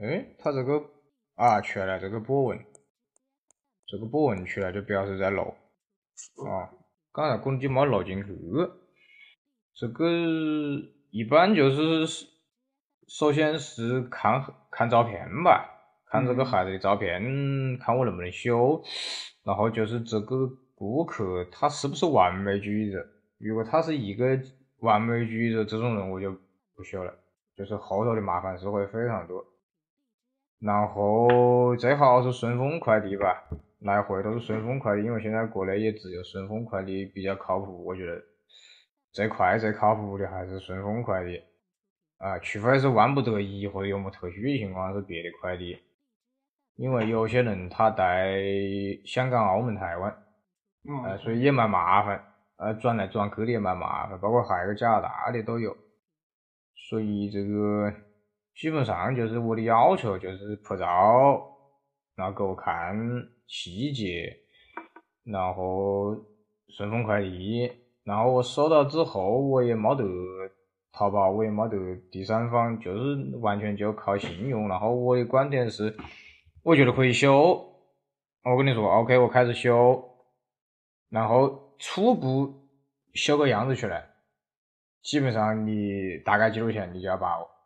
哎，它这个啊出来这个波纹，这个波纹出来就表示在漏。啊。刚才攻击没漏进去，这个一般就是首先是看看照片吧，看这个孩子的照片，看我能不能修，然后就是这个顾客他是不是完美主义者，如果他是一个完美主义者这种人，我就不修了，就是后头的麻烦是会非常多。然后最好是顺丰快递吧，来回都是顺丰快递，因为现在国内也只有顺丰快递比较靠谱，我觉得最快最靠谱的还是顺丰快递。啊，除非是万不得已或者有么特殊的情况是别的快递，因为有些人他在香港、澳门、台湾，呃，所以也蛮麻烦，呃，转来转去的也蛮麻烦，包括还有加拿大的都有，所以这个。基本上就是我的要求，就是拍照，然后给我看细节，然后顺丰快递，然后我收到之后，我也没得淘宝，我也没得第三方，就是完全就靠信用。然后我的观点是，我觉得可以修，我跟你说，OK，我开始修，然后初步修个样子出来，基本上你大概几多钱，你就要把握。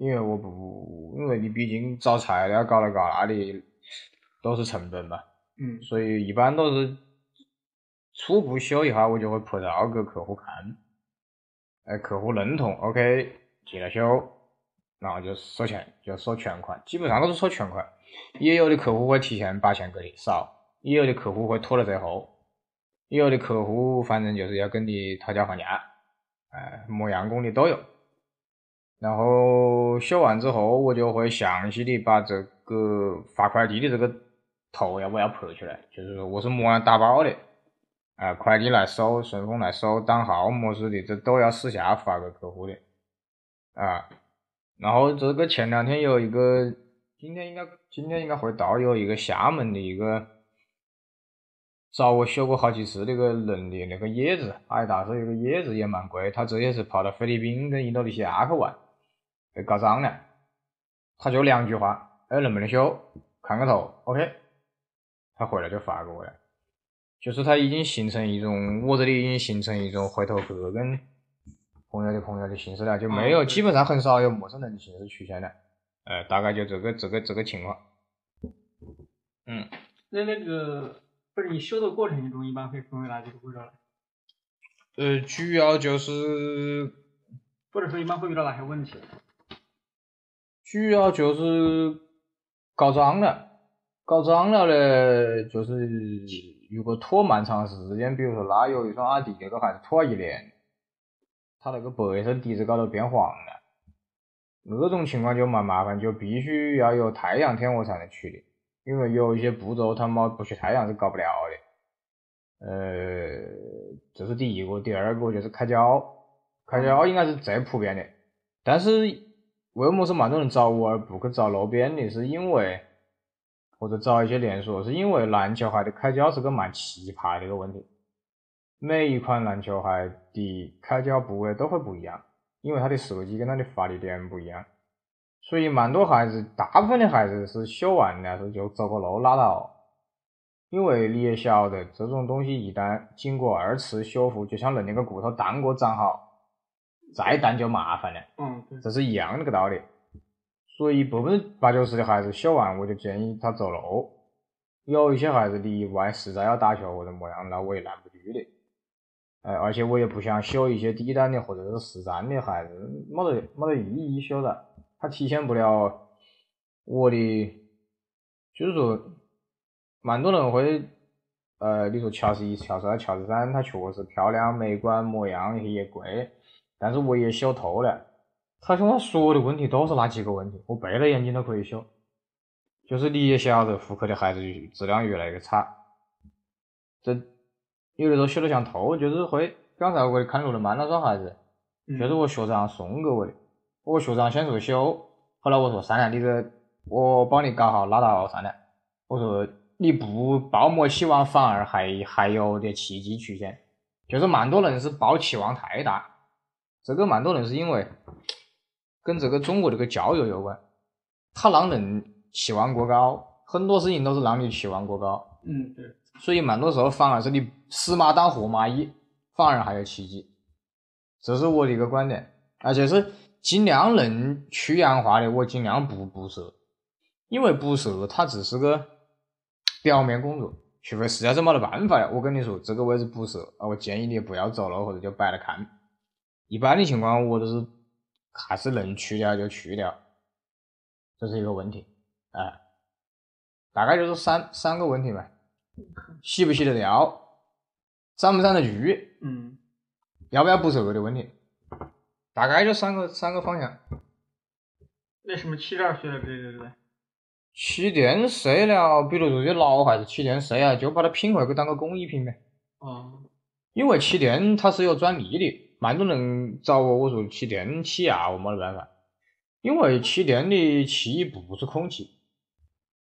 因为我不，因为你毕竟找材料搞来搞那的，都是成本嘛。嗯。所以一般都是初步修一下，我就会拍照给客户看，哎，客户认同，OK，进来修，然后就收钱，就收全款，基本上都是收全款。也有的客户会提前把钱给你少，也有的客户会拖到最后，也有的客户反正就是要跟你讨价还价，哎，么样工的都有。然后修完之后，我就会详细的把这个发快递的这个图要不要拍出来，就是说我是么样打包的，啊，快递来收，顺丰来收，单号么事的，这都要私下发给客户的，啊，然后这个前两天有一个，今天应该今天应该会到，有一个厦门的一个找我修过好几次那个人的那个叶子，哎，大师，一个叶子也蛮贵，他直接是跑到菲律宾跟印度尼西亚去玩。被搞脏了，他就两句话，哎，能不能修？看个头，OK，他回来就发给我了。就是他已经形成一种，我这里已经形成一种回头客跟朋友的朋友的形式了，就没有，基本上很少有陌生人的形式出现了。呃，大概就这个这个这个情况。嗯。那那个不是你修的过程中，一般会分为哪几个步骤呢？呃，主要就是，或者说一般会遇到哪些问题？主要就是搞脏了，搞脏了呢，就是如果拖蛮长时间，比如说那有一双阿迪那个鞋子拖一年，它那个白色底子高头变黄了，那种情况就蛮麻烦，就必须要有太阳天我才能处理，因为有一些步骤他妈不去太阳是搞不了的。呃，这是第一个，第二个就是开胶，开胶应该是最普遍的，但是。为么是蛮多人找我而不去找路边的？是因为或者找一些连锁，是因为篮球鞋的开胶是个蛮奇葩的一个问题。每一款篮球鞋的开胶部位都会不一样，因为它的设计跟它的发力点不一样，所以蛮多孩子，大部分的孩子是修完了是就走个路拉倒。因为你也晓得，这种东西一旦经过二次修复，就像人那个骨头弹过长好。再淡就麻烦了，嗯，这是一样的个道理。所以百分之八九十的孩子修完，我就建议他走路。有一些孩子例外，实在要打球或者么样，那我也拦不住的。哎，而且我也不想修一些低端的或者是实战的孩子，没得没得意义修了，他体现不了我的。就是说，蛮多人会，呃，你说乔十一、乔十二、乔十三，它确实漂亮、美观、模样也贵。但是我也修透了，他说我所有的问题都是那几个问题，我闭了眼睛都可以修。就是你也晓得，妇科的孩子质量越来越差，这有的时候修的像透，就是会。刚才我看路人曼那双鞋子，就是我学长送给我的，我学长先说修，后来我说算了，你这我帮你搞好拉倒算了。我说你不抱么期望，反而还还有点奇迹出现，就是蛮多人是抱期望太大。这个蛮多人是因为跟这个中国这个教育有关，他让人期望过高，很多事情都是让你期望过高，嗯，对，所以蛮多时候反而是你死马当活马医，反而还有奇迹。这是我的一个观点，而且是尽量能去氧化的，我尽量不补射，因为补射它只是个表面工作，除非实在是没得办法了，我跟你说这个位置补射啊，我建议你不要走了，或者就摆着看。一般的情况我都是还是能去掉就去掉，这是一个问题，哎，大概就是三三个问题吧，洗不洗得掉，长不长得去，嗯。要不要补射的问题，大概就三个三个方向。那什么气垫碎了，对对对。气垫碎了，比如说这老还是气垫碎了，就把它拼回去当个工艺品呗。哦。因为气垫它是有专利的，蛮多人找我，我说气垫气压我没得办法，因为气垫的气不是空气，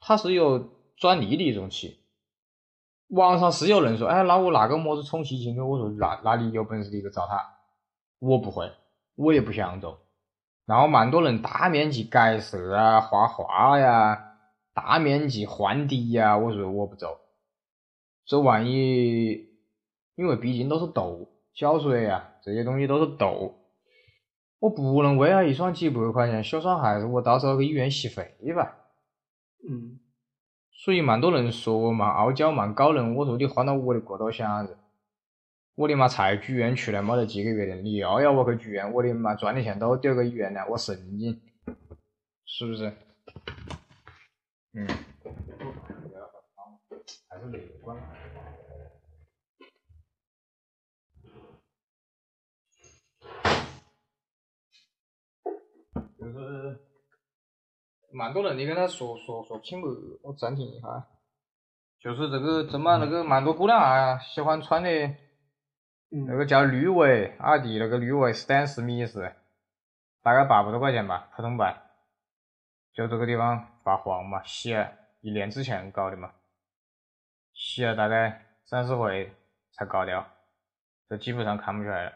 它是有转力的一种气。网上是有人说，哎，那我拿个么子充气进去？我说，那那你有本事你就找他，我不会，我也不想做。然后蛮多人大面积改色啊、画画呀、大面积换底呀，我说我不做。这万一，因为毕竟都是豆、胶水啊，这些东西都是豆，我不能为了一双几百块钱小双孩子，我到时候给医院洗肺吧？嗯。所以蛮多人说我蛮傲娇蛮高冷，我说你换到我的角度想子，我的妈才住院出来没得几个月的，你又要我去住院，我的妈赚的钱都丢给医院了，我神经，是不是？嗯，还是乐观，就是。蛮多人，你跟他说说说清白，我暂停一下。就是这个，怎么那个蛮多姑娘啊，喜欢穿的，那个叫绿围，阿迪那个绿维 Stan Smith，，大概八百多块钱吧，普通版。就这个地方发黄嘛，洗了一年之前搞的嘛，洗了大概三四回才搞掉，这基本上看不出来了，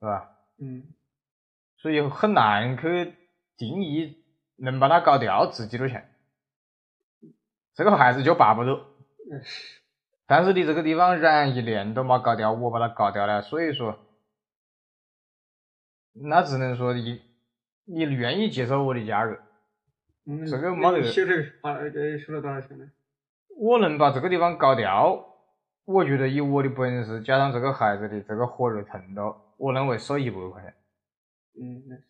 是吧？嗯。所以很难去定义。能把它搞掉值几多钱？这个孩子就八百多，但是你这个地方染一年都没搞掉，我把它搞掉了，所以说，那只能说你你愿意接受我的价格，这个没得。修了花这收了多少钱呢？我能把这个地方搞掉，我觉得以我的本事加上这个孩子的这个火热程度，我认为收一百块钱。嗯。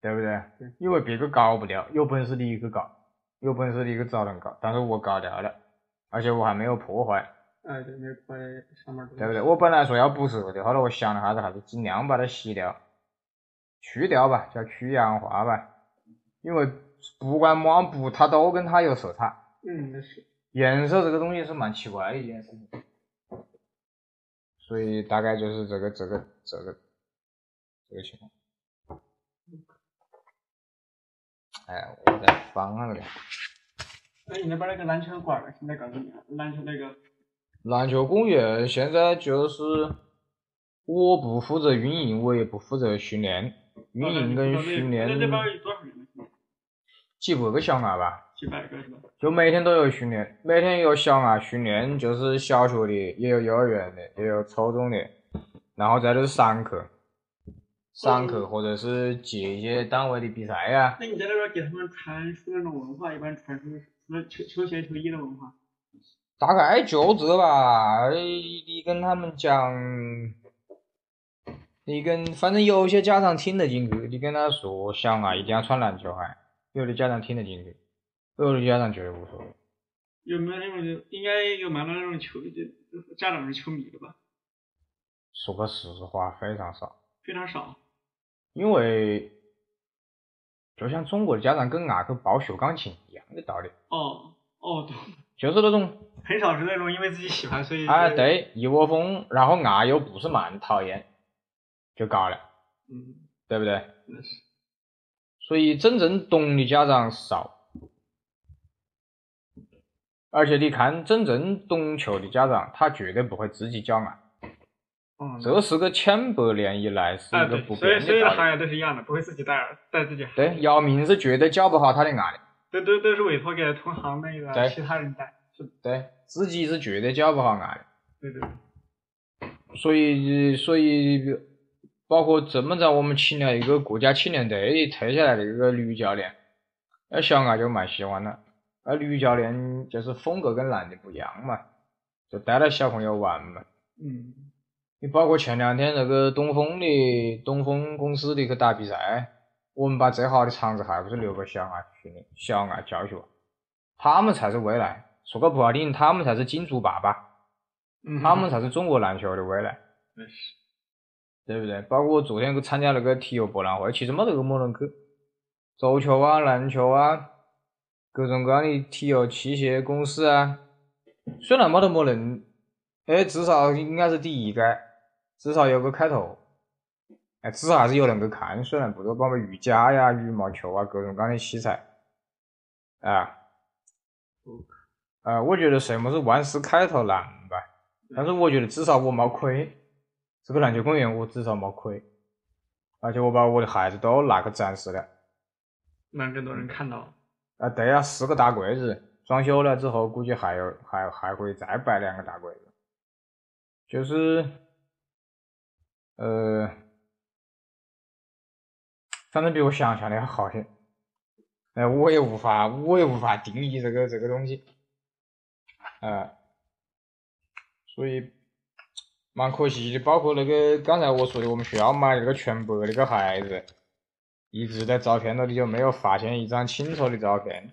对不对？因为别个搞不掉，有本事你去搞，有本事你去找人搞，但是我搞掉了，而且我还没有破坏。哎，对，没有破坏上面。对不对？我本来说要补色的，后来我想了下子，还是尽量把它洗掉，去掉吧，叫去氧化吧。因为不管么样补，它都跟它有色差。嗯，那是。颜色这个东西是蛮奇怪的一件事情，所以大概就是这个这个这个这个情况。哎，我在放那个。那应该把那个篮球馆现在搞怎么样？篮球那个。篮球公园现在就是我不负责运营，我也不负责训练。运营跟训练。那多少人几百个小孩吧。几百个是吧？就每天都有训练，每天有小孩训练，就是小学的，也有幼儿园的，也有初中的，然后再就是上课。上课或者是接一些单位的比赛呀。那你在那边给他们传输那种文化，一般传输什么球球鞋、球衣的文化？大概就这吧，你跟他们讲，你跟反正有些家长听得进去，你跟他说想啊一定要穿篮球鞋，有的家长听得进去，有的家长觉得无所谓。有没有那种应该有蛮多那种球家长是球迷的吧？说个实话，非常少。非常少。因为就像中国的家长跟外去报学钢琴一样的道理。哦哦，对，就是那种很少是那种因为自己喜欢所以。哎，对，一窝蜂，然后外又不是蛮讨厌，就搞了。嗯，对不对？是。所以真正懂的家长少，而且你看真正懂球的家长，他绝对不会自己教外。嗯，这是个千百年以来是啊，一个，不变所有所有的行业都是一样的，不会自己带带自己。对，姚明是绝对教不好他的案的。都都都是委托给同行内对的其他人带。是，对，自己是绝对教不好案的。对对对。所以，所以包括这么着，我们请了一个国家青年队退下来的一个女教练，那小伢就蛮喜欢了。那女教练就是风格跟男的不一样嘛，就带了小朋友玩嘛。嗯，你包括前两天那个东风的东风公司的去打比赛，我们把最好的场子还不是留给小伢训练、小伢教学，他们才是未来。说个不好听，他们才是金主爸爸，嗯他们才是中国篮球的未来。对不对？包括我昨天去参加那个体育博览会，其实没得个么人去，足球啊、篮球啊，各种各样的体育器械公司啊，虽然没得么人，哎，至少应该是第一届，至少有个开头，哎，至少还是有人去看，虽然不多，包括瑜伽呀、羽毛球啊，各种各样的器材，啊，呃，我觉得什么是万事开头难吧，但是我觉得至少我没亏。这个篮球公园我至少没亏，而且我把我的孩子都拿去展示了。让更多人看到。啊，对啊，四个大柜子，装修了之后估计还有还还会再摆两个大柜子，就是，呃，反正比我想象的要好些。哎，我也无法我也无法定义这个这个东西，啊，所以。蛮可惜的，包括那个刚才我说的，我们学校买那个全白那个孩子，一直在照片那里就没有发现一张清楚的照片，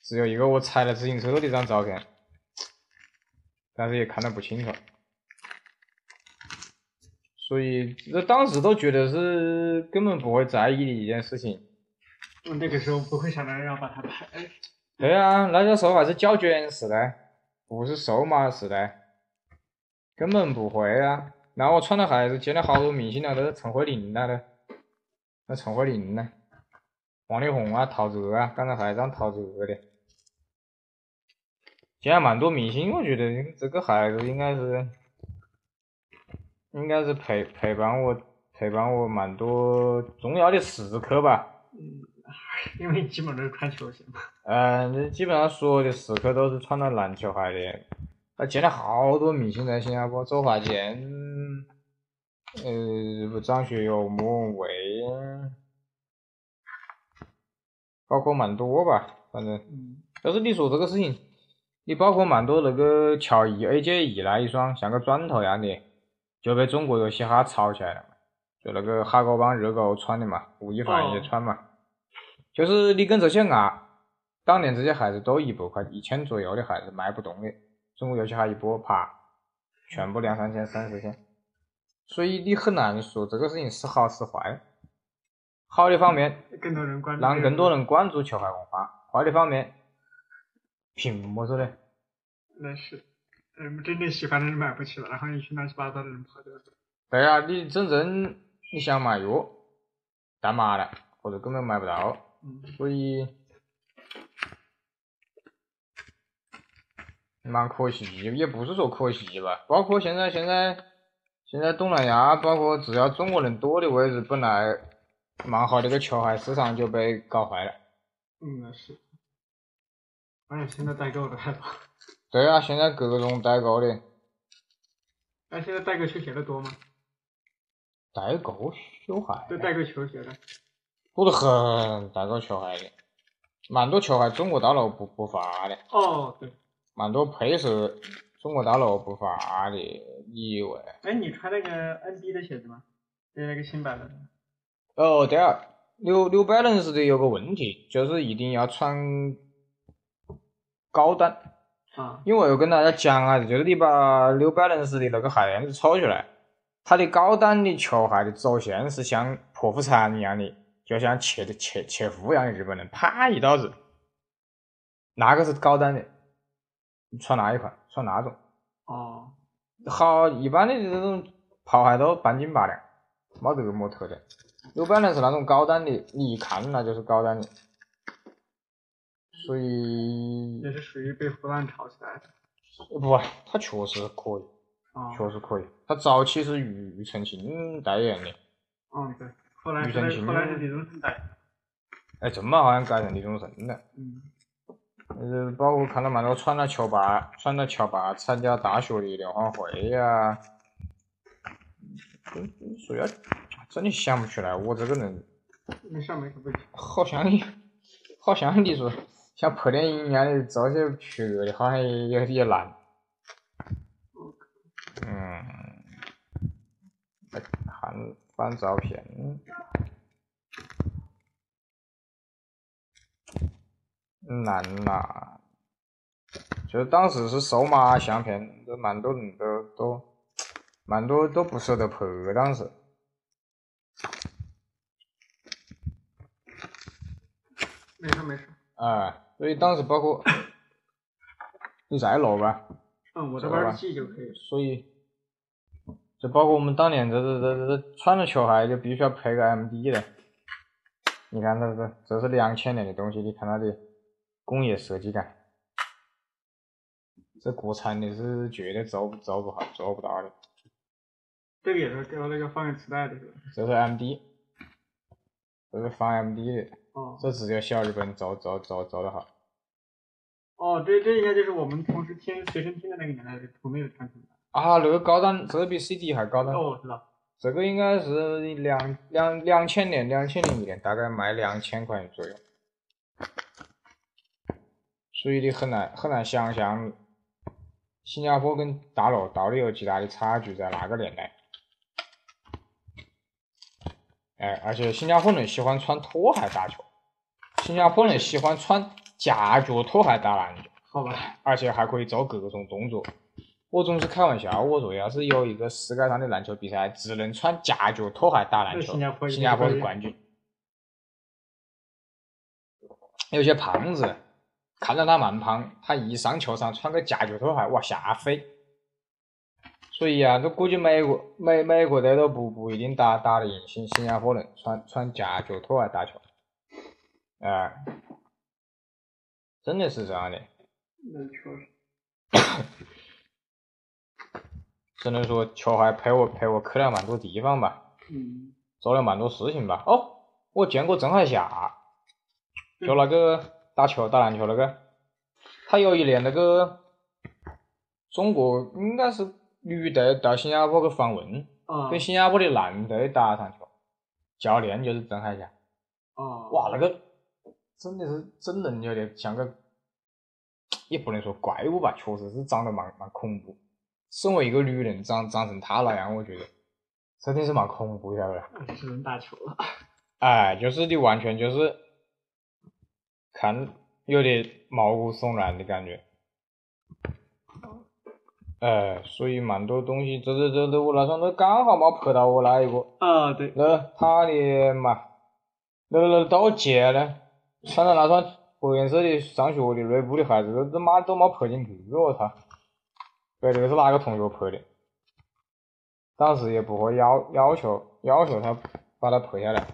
只有一个我踩了自行车的一张照片，但是也看得不清楚，所以这当时都觉得是根本不会在意的一件事情。我那个时候不会想到要把它拍。对啊，那个时候还是胶卷时代，不是数码时代。根本不会啊！那我穿的鞋子见了好多明星了，都是陈慧琳那的，那陈慧琳呢？王力宏啊，陶喆啊，刚才还张陶喆的，见了蛮多明星，我觉得这个孩子应该是，应该是陪陪伴我陪伴我蛮多重要的时刻吧。嗯，因为基本都是穿球鞋嘛。嗯，基本上所有的时刻都是穿了篮球鞋的。他见了好多明星在新加坡，周华健，呃，张学友、莫文蔚，包括蛮多吧，反正。嗯。但是你说这个事情，你包括蛮多那个乔伊 AJ 一那一双像个砖头一样的，就被中国有嘻哈炒起来了嘛，就那个哈狗帮热狗穿的嘛，吴亦凡也穿嘛，就是你跟这些啊，当年这些鞋子都一百块一千左右的鞋子卖不动的。中国游戏哈一波，啪，全部两三千、三四千，所以你很难说这个事情是好是坏。好的方面，更多人关注，让更多人关注球鞋文化；坏的方面，凭么子嘞？那是，嗯，真正喜欢的人买不起了，然后一群乱七八糟的人跑掉。对啊，你真正你想买药，淡麻了，或者根本买不到，嗯，所以。蛮可惜，也不是说可惜吧。包括现在，现在，现在东南亚，包括只要中国人多的位置，本来蛮好的一个球鞋市场就被搞坏了。嗯，那是。而且现在代购的还多。对啊，现在各种代购的。那现在代购球鞋的多吗？代购球鞋？对，代购球鞋的。多得很，代购球鞋的，蛮多球鞋中国大陆不不发的。哦，对。蛮多配色中国大陆不发的，你以为？哎，你穿那个 NB 的鞋子吗？对，那个新版的。哦，对啊，New New Balance 的有个问题，就是一定要穿高端。啊。因为我跟大家讲啊，就是你把 New Balance 的那个鞋垫子抽出来，它的高端的球鞋的走线是像剖腹产一样的，就像切的切切腹一样的，日本人啪一刀子，那个是高端的。穿哪一款，穿那种。哦。好，一般的这种跑鞋都半斤八两，没得个么特点。有可能是那种高端的，你一看那就是高端的。所以。也是属于被湖南炒起来的。不，他确实可以。啊，确实可以。他早期是庾澄庆代言的，嗯对，后来庾澄庆是后来是李宗盛代言。哎，这么好像改成李宗盛了。嗯，呃，包括看到蛮多穿了乔巴，穿了乔巴参加大学的联欢会呀、嗯，说要真的想不出来，我这个人没事没事。好像你好像你说像拍电影一样的找些缺的，好像也也也难。嗯，再看翻照片，难呐。就是当时是数码相片，这蛮多人都都蛮多都不舍得拍，当时。没事儿没事儿。哎，所以当时包括你在录吧，嗯，我这知道吧玩记就可以。所以就包括我们当年这这这这这穿着球鞋就必须要配个 MD 的。你看这这这是两千年的东西，你看它的工业设计感，这国产的是绝对做不做不好做不到的。这个也是给我那个放映磁带的？这是 MD，这是放 MD 的，哦这只有小日本做做做做的好。哦，这这应该就是我们同时听随身听的那个年代的同类的产品吧。啊，那个高档，这个比 CD 还高档。哦，我知道。这个应该是两两两千年、两千零一年，大概卖两千块钱左右，所以你很难很难想象新加坡跟大陆到底有极大的差距在那个年代。哎，而且新加坡人喜欢穿拖鞋打球，新加坡人喜欢穿夹脚拖鞋打篮球。好吧。而且还可以做各种动作。我总是开玩笑，我说要是有一个世界上的篮球比赛，只能穿夹脚拖鞋打篮球，新加坡一定新加坡是冠军。有些胖子看到他蛮胖，他一上球场穿个夹脚拖鞋，哇吓飞。所以啊，这估计美国美美国队都不不一定打打得赢新新加坡人穿穿夹脚拖鞋打球，啊、真的是这样的。那确实。只能说球还陪我陪我去了蛮多地方吧，嗯。做了蛮多事情吧。哦，我见过郑海霞，就那个打球打篮球那个，他有一年那个中国应该是女队到新加坡去访问，啊。跟新加坡的男队打场球，教练就是郑海霞。哦。哇，那个真的是真人有点像个，也不能说怪物吧，确实是长得蛮蛮恐怖。身为一个女人，长长成她那样，我觉得真的是蛮恐怖，晓得吧？只能打球了。哎，就是你完全就是看有点毛骨悚然的感觉。哎，所以蛮多东西，这这这这我那双都刚好没拍到我那一个。啊，对。那他的嘛，那那都借了，穿了那双白颜色的上学的锐步的鞋子，都他妈都没拍进去，我操！对，这个是哪个同学拍的？当时也不会要要求要求他把它拍下来，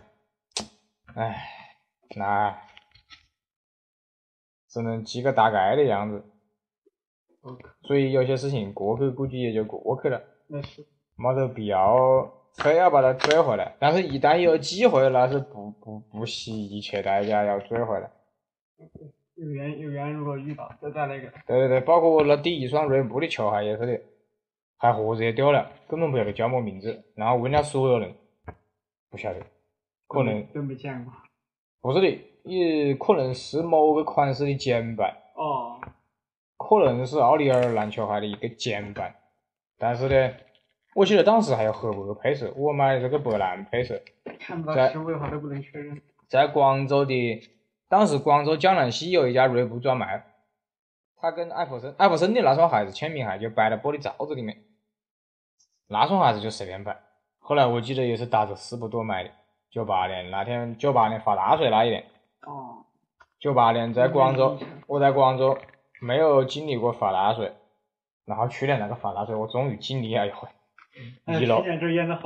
唉，那只能记个大概的样子。所以有些事情过去估计也就过去了。没得必要非要把它追回来，但是一旦有机会，那是不不不惜一切代价要追回来。有缘有缘，如果遇到再再那个。对对对，包括我那第一双锐步的球鞋也是的，还盒子也丢了，根本不晓得叫么名字，然后问了所有人，不晓得，可能都没见过。不是的，也可能是某个款式的减版，哦。可能是奥利尔篮球鞋的一个减版，但是呢，我记得当时还有黑白配色，我买的这个白蓝配色。看不到在实物的话都不能确认。在广州的，当时广州江南西有一家锐步专卖，他跟艾弗森，艾弗森的那双鞋子签名鞋就摆在玻璃罩子里面，那双鞋子就随便摆。后来我记得也是打着四百多买的，九八年那天，九八年发大水那一年，哦。九八年在广州，我在广州没有经历过发大水，然后去年那个发大水，我终于经历了一回，哎一楼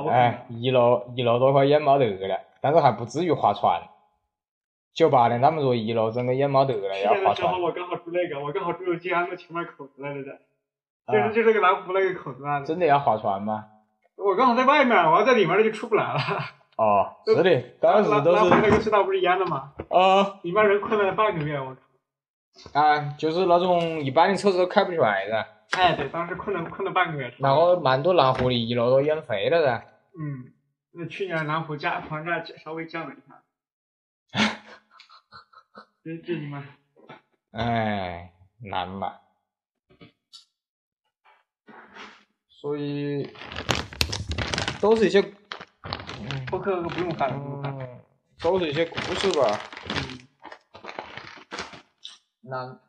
哎啊。，一楼一楼都快淹没得了，但是还不至于划船。九八年他们说一楼整个淹没得了，去要划船年的时候。我刚好住那个，我刚好住吉安路前面口子那里的。就是就是个南湖那个口子啊。真的要划船吗？我刚好在外面，我要在里面就出不来了。哦，是的，当时都是南湖那个隧道不是淹了吗？啊里面人困了半个月，我。啊，就是那种一般的车子都开不出来噻，哎，对，当时困了困了半个月。然后蛮多南湖的一楼都淹废了的。嗯，那去年南湖价房价稍微降了一下。这这你妈！哎，难嘛。所以都是一些，嗯播客不用看了，都是一些故事吧。嗯，难，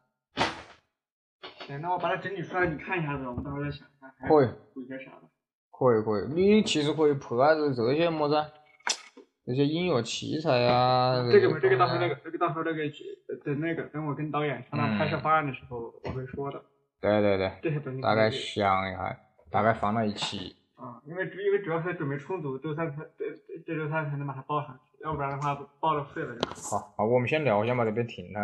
行，那我把它整理出来，你看一下子，我们到时候再想一下，还可以，补些啥的。可以可以，你其实可以拍下子这些么子，这些音乐器材啊。这个这个到时候那个这个到时候那个呃等那个等我跟导演商量拍摄方案的时候，我会说的。对对对，这些东西大概想一下，大概放到一起。啊，因为因为主要是准备充足，周三才这这周三才能把它报上去，要不然的话报了废了就。好，好，我们先聊一下嘛，这边停了。